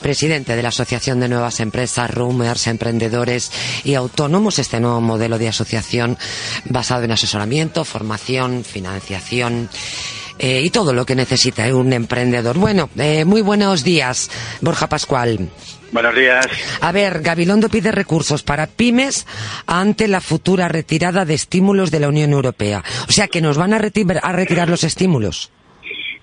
presidente de la Asociación de Nuevas Empresas, Roomers, Emprendedores y Autónomos, este nuevo modelo de asociación basado en asesoramiento, formación, financiación. Eh, y todo lo que necesita eh, un emprendedor. Bueno, eh, muy buenos días, Borja Pascual. Buenos días. A ver, Gabilondo pide recursos para pymes ante la futura retirada de estímulos de la Unión Europea. O sea, que nos van a, a retirar los estímulos.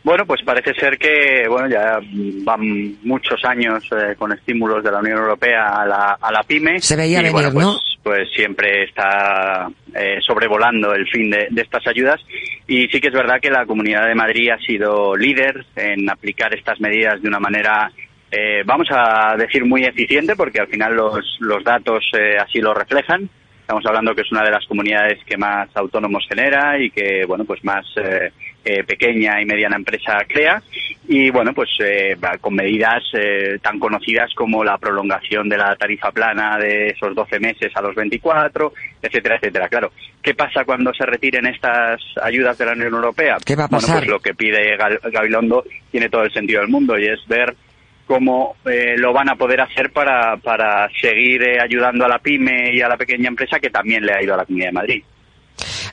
Bueno, pues parece ser que bueno ya van muchos años eh, con estímulos de la Unión Europea a la, a la pyme. Se veía venir, pues, ¿no? Pues siempre está eh, sobrevolando el fin de, estas ayudas y sí que es verdad que la Comunidad de Madrid ha sido líder en aplicar estas medidas de una manera eh, vamos a decir muy eficiente porque al final los, los datos así lo reflejan. Estamos hablando que es una de las comunidades que más autónomos genera y que, bueno, pues más eh, eh, pequeña y mediana empresa crea. Y, bueno, pues eh, con medidas tan conocidas como la prolongación de la tarifa plana de esos 12 meses a los 24, etcétera, etcétera. Claro, ¿qué pasa cuando se retiren estas ayudas de la Unión Europea? ¿Qué va a pasar? Bueno, pues lo que pide Gabilondo tiene todo el sentido del mundo y es ver cómo eh, lo van a poder hacer para, para seguir eh, ayudando a la pyme y a la pequeña empresa que también le ha ido a la Comunidad de Madrid.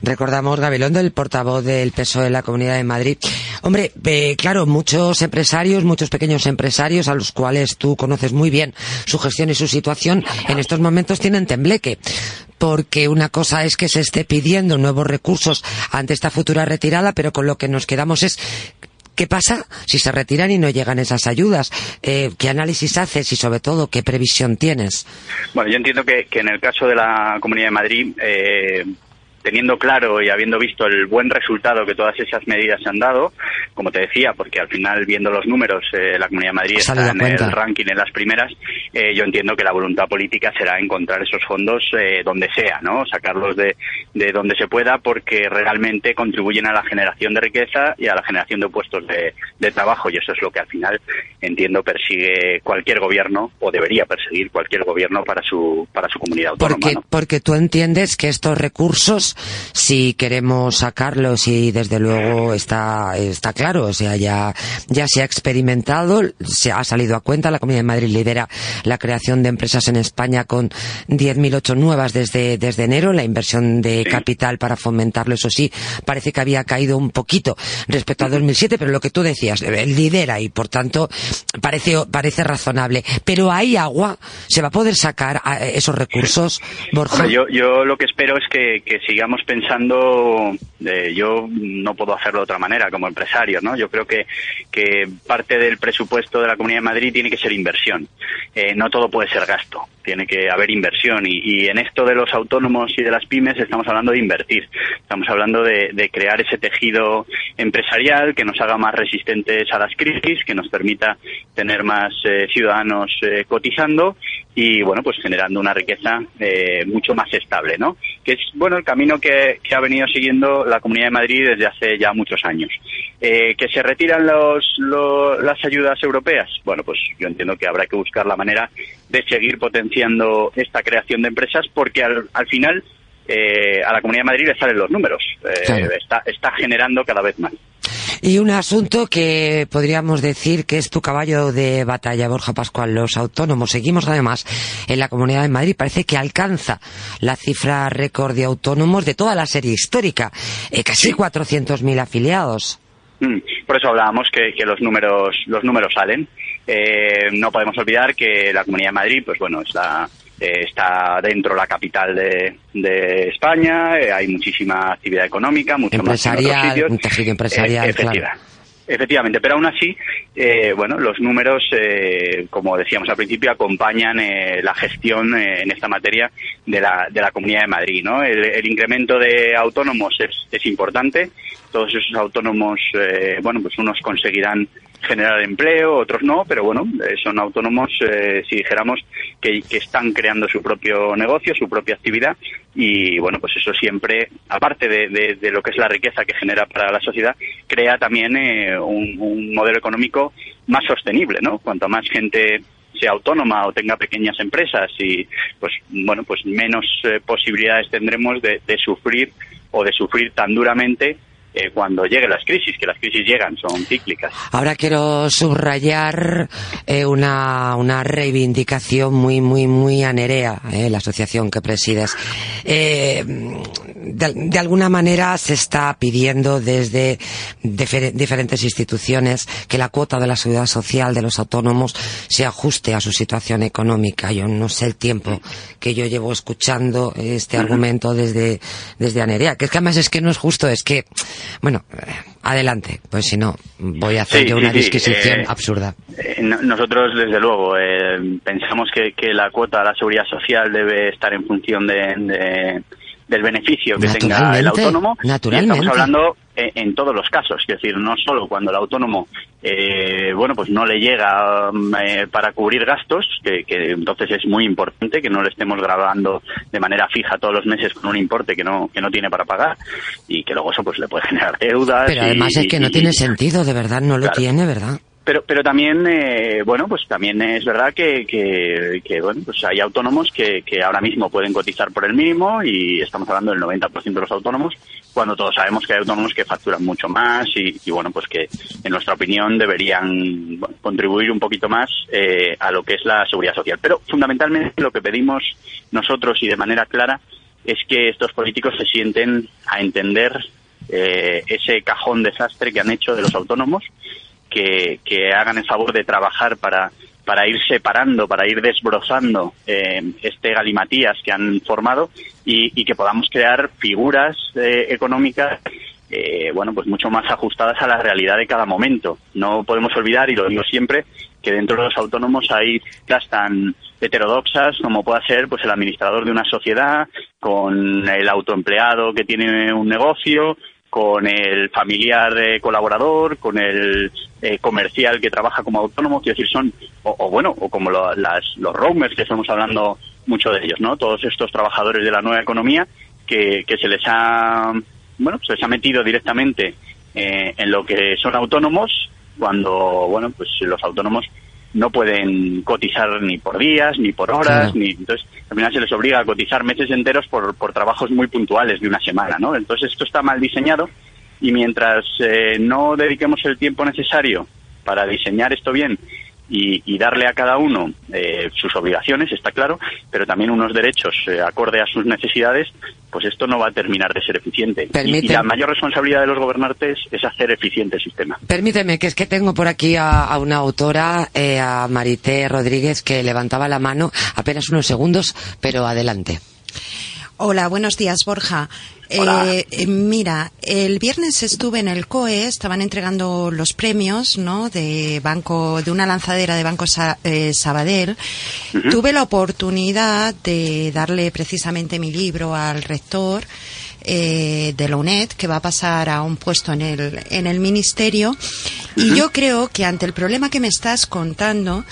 Recordamos, Gabilondo, el portavoz del PSOE de la Comunidad de Madrid. Hombre, claro, muchos empresarios, muchos pequeños empresarios a los cuales tú conoces muy bien su gestión y su situación, en estos momentos tienen tembleque. Porque una cosa es que se esté pidiendo nuevos recursos ante esta futura retirada, pero con lo que nos quedamos es ¿Qué pasa si se retiran y no llegan esas ayudas? Eh, ¿Qué análisis haces y sobre todo qué previsión tienes? Bueno, yo entiendo que, en el caso de la Comunidad de Madrid eh, teniendo claro y habiendo visto el buen resultado que todas esas medidas han dado, como te decía, porque al final viendo los números, eh, la Comunidad de Madrid está en el ranking en las primeras, eh, yo entiendo que la voluntad política será encontrar esos fondos eh, donde sea, ¿no? Sacarlos de, de donde se pueda porque realmente contribuyen a la generación de riqueza y a la generación de puestos de, de trabajo y eso es lo que al final entiendo persigue cualquier gobierno o debería perseguir cualquier gobierno para su para su comunidad autónoma. Porque, porque tú entiendes que estos recursos si queremos sacarlos y desde luego está, está claro, o sea, ya, ya se ha experimentado, se ha salido a cuenta, la Comunidad de Madrid lidera la creación de empresas en España con 10.008 nuevas desde, desde enero, la inversión de capital para fomentarlo, eso sí, parece que había caído un poquito respecto a 2007, pero lo que tú decías, eh, lidera y por tanto parece, parece razonable. Pero hay agua, se va a poder sacar eh, esos recursos, Borja. Yo, yo lo que espero es que, que siga estamos pensando, eh, yo no puedo hacerlo de otra manera como empresario, ¿no? Yo creo que, que parte del presupuesto de la Comunidad de Madrid tiene que ser inversión. Eh, no todo puede ser gasto, tiene que haber inversión. Y, en esto de los autónomos y de las pymes estamos hablando de invertir. Estamos hablando de, crear ese tejido empresarial que nos haga más resistentes a las crisis, que nos permita tener más eh, ciudadanos cotizando y, bueno, pues generando una riqueza mucho más estable, ¿no? Que es, bueno, el camino que, ha venido siguiendo la Comunidad de Madrid desde hace ya muchos años. Eh, ¿Que se retiran los, las ayudas europeas? Bueno, pues yo entiendo que habrá que buscar la manera de seguir potenciando esta creación de empresas porque al, al final eh, a la Comunidad de Madrid le salen los números. Eh, está, está generando cada vez más. Y un asunto que podríamos decir que es tu caballo de batalla, Borja Pascual, los autónomos. Seguimos además en la Comunidad de Madrid, parece que alcanza la cifra récord de autónomos de toda la serie histórica, eh, casi 400.000 afiliados. Mm, por eso hablábamos que, los números los números salen. Eh, no podemos olvidar que la Comunidad de Madrid, pues bueno, es la eh, está dentro la capital de, de España, eh, hay muchísima actividad económica, mucho más en Un tejido empresarial, eh, Efectivamente, pero aún así, bueno, los números, como decíamos al principio, acompañan la gestión en esta materia de la, de la Comunidad de Madrid, ¿no? El, incremento de autónomos es, es importante, todos esos autónomos, bueno, pues unos conseguirán generar empleo, otros no, pero bueno, eh, son autónomos, eh, si dijéramos, que, están creando su propio negocio, su propia actividad y bueno, pues eso siempre, aparte de, lo que es la riqueza que genera para la sociedad, crea también eh, un, modelo económico más sostenible, ¿no? Cuanto más gente sea autónoma o tenga pequeñas empresas y pues bueno pues menos posibilidades tendremos de, de, sufrir o de sufrir tan duramente eh, cuando lleguen las crisis, que las crisis llegan, son cíclicas. Ahora quiero subrayar eh, una, una reivindicación muy, muy, muy anerea, eh, la asociación que presides. Eh, de, de, alguna manera se está pidiendo desde difer diferentes instituciones que la cuota de la seguridad social de los autónomos se ajuste a su situación económica. Yo no sé el tiempo que yo llevo escuchando este argumento desde, desde Anerea, que es que además es que no es justo, es que, bueno, adelante, pues si no, voy a hacer Sí, yo una sí, disquisición eh, absurda. Eh, no- Nosotros, desde luego, eh, pensamos que, que la cuota de la seguridad social debe estar en función de, de- del beneficio que tenga el Naturalmente, autónomo. Y naturalmente. estamos hablando eh, en todos los casos, es decir, no solo cuando el autónomo, eh, bueno, pues no le llega mm, eh, para cubrir gastos, que, que entonces es muy importante que no le estemos grabando de manera fija todos los meses con un importe que no que no tiene para pagar y que luego eso pues le puede generar deudas. Pero y- además es que no y- tiene sentido, de verdad, no lo Claro. tiene, ¿verdad? Pero, pero también, eh, bueno, pues también es verdad que, que, que, bueno, pues hay autónomos que, que ahora mismo pueden cotizar por el mínimo y estamos hablando del 90% de los autónomos, cuando todos sabemos que hay autónomos que facturan mucho más y, y, bueno, pues que en nuestra opinión deberían contribuir un poquito más eh, a lo que es la seguridad social. Pero fundamentalmente lo que pedimos nosotros y de manera clara es que estos políticos se sienten a entender eh, ese cajón desastre que han hecho de los autónomos que, hagan el favor de trabajar para, para ir separando, para ir desbrozando eh, este galimatías que han formado y, y que podamos crear figuras eh, económicas eh, bueno, pues mucho más ajustadas a la realidad de cada momento. No podemos olvidar, y lo digo siempre, que dentro de los autónomos hay las tan heterodoxas como pueda ser pues el administrador de una sociedad, con el autoempleado que tiene un negocio, con el familiar eh, colaborador, con el eh, comercial que trabaja como autónomo, quiero decir, son, o, o bueno, o como lo- las, los roamers que estamos hablando mucho de ellos, ¿no? Todos estos trabajadores de la nueva economía que, que se les ha, bueno, se les ha metido directamente eh, en lo que son autónomos cuando, bueno, pues los autónomos no pueden cotizar ni por días, ni por horas, ni entonces al final se les obliga a cotizar meses enteros por, por trabajos muy puntuales de una semana, ¿no? Entonces esto está mal diseñado y mientras eh, no dediquemos el tiempo necesario para diseñar esto bien y, y darle a cada uno eh, sus obligaciones, está claro, pero también unos derechos eh, acorde a sus necesidades, pues esto no va a terminar de ser eficiente. Y- la mayor responsabilidad de los gobernantes es hacer eficiente el sistema. Permíteme, que es que tengo por aquí a, a una autora, eh, a Marité Rodríguez, que levantaba la mano apenas unos segundos, pero adelante. Hola, buenos días, Borja. Hola. Eh, eh, mira, el viernes estuve en el COE, estaban entregando los premios, ¿no? De banco, de una lanzadera de Banco Sa- eh, Sabadell. Tuve la oportunidad de darle precisamente mi libro al rector eh, de la UNED, que va a pasar a un puesto en el, en el ministerio. Y yo creo que ante el problema que me estás contando,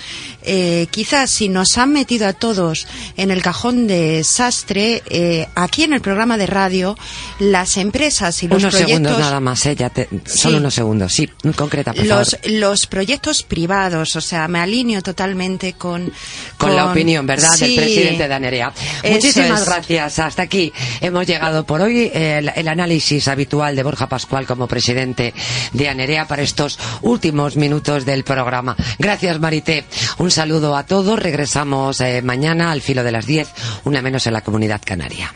eh, quizás si nos han metido a todos en el cajón de desastre, eh, aquí en el programa de radio, las empresas y los unos proyectos... segundos nada más, ¿eh? Ya te- Solo Sí. unos segundos, sí, concreta, por Los, favor. los proyectos privados, o sea, me alineo totalmente con... Con, la opinión, ¿verdad?, del presidente de Anerea. Muchísimas es. gracias. Hasta aquí hemos llegado por hoy. El, el análisis habitual de Borja Pascual como presidente de Anerea para estos últimos minutos del programa. Gracias, Marité. Un saludo a todos. Regresamos eh, mañana al filo de las 10, una menos en la comunidad canaria.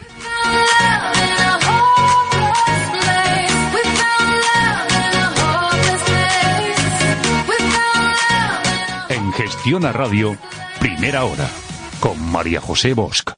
En Gestión a Radio, primera hora, con María José Bosch.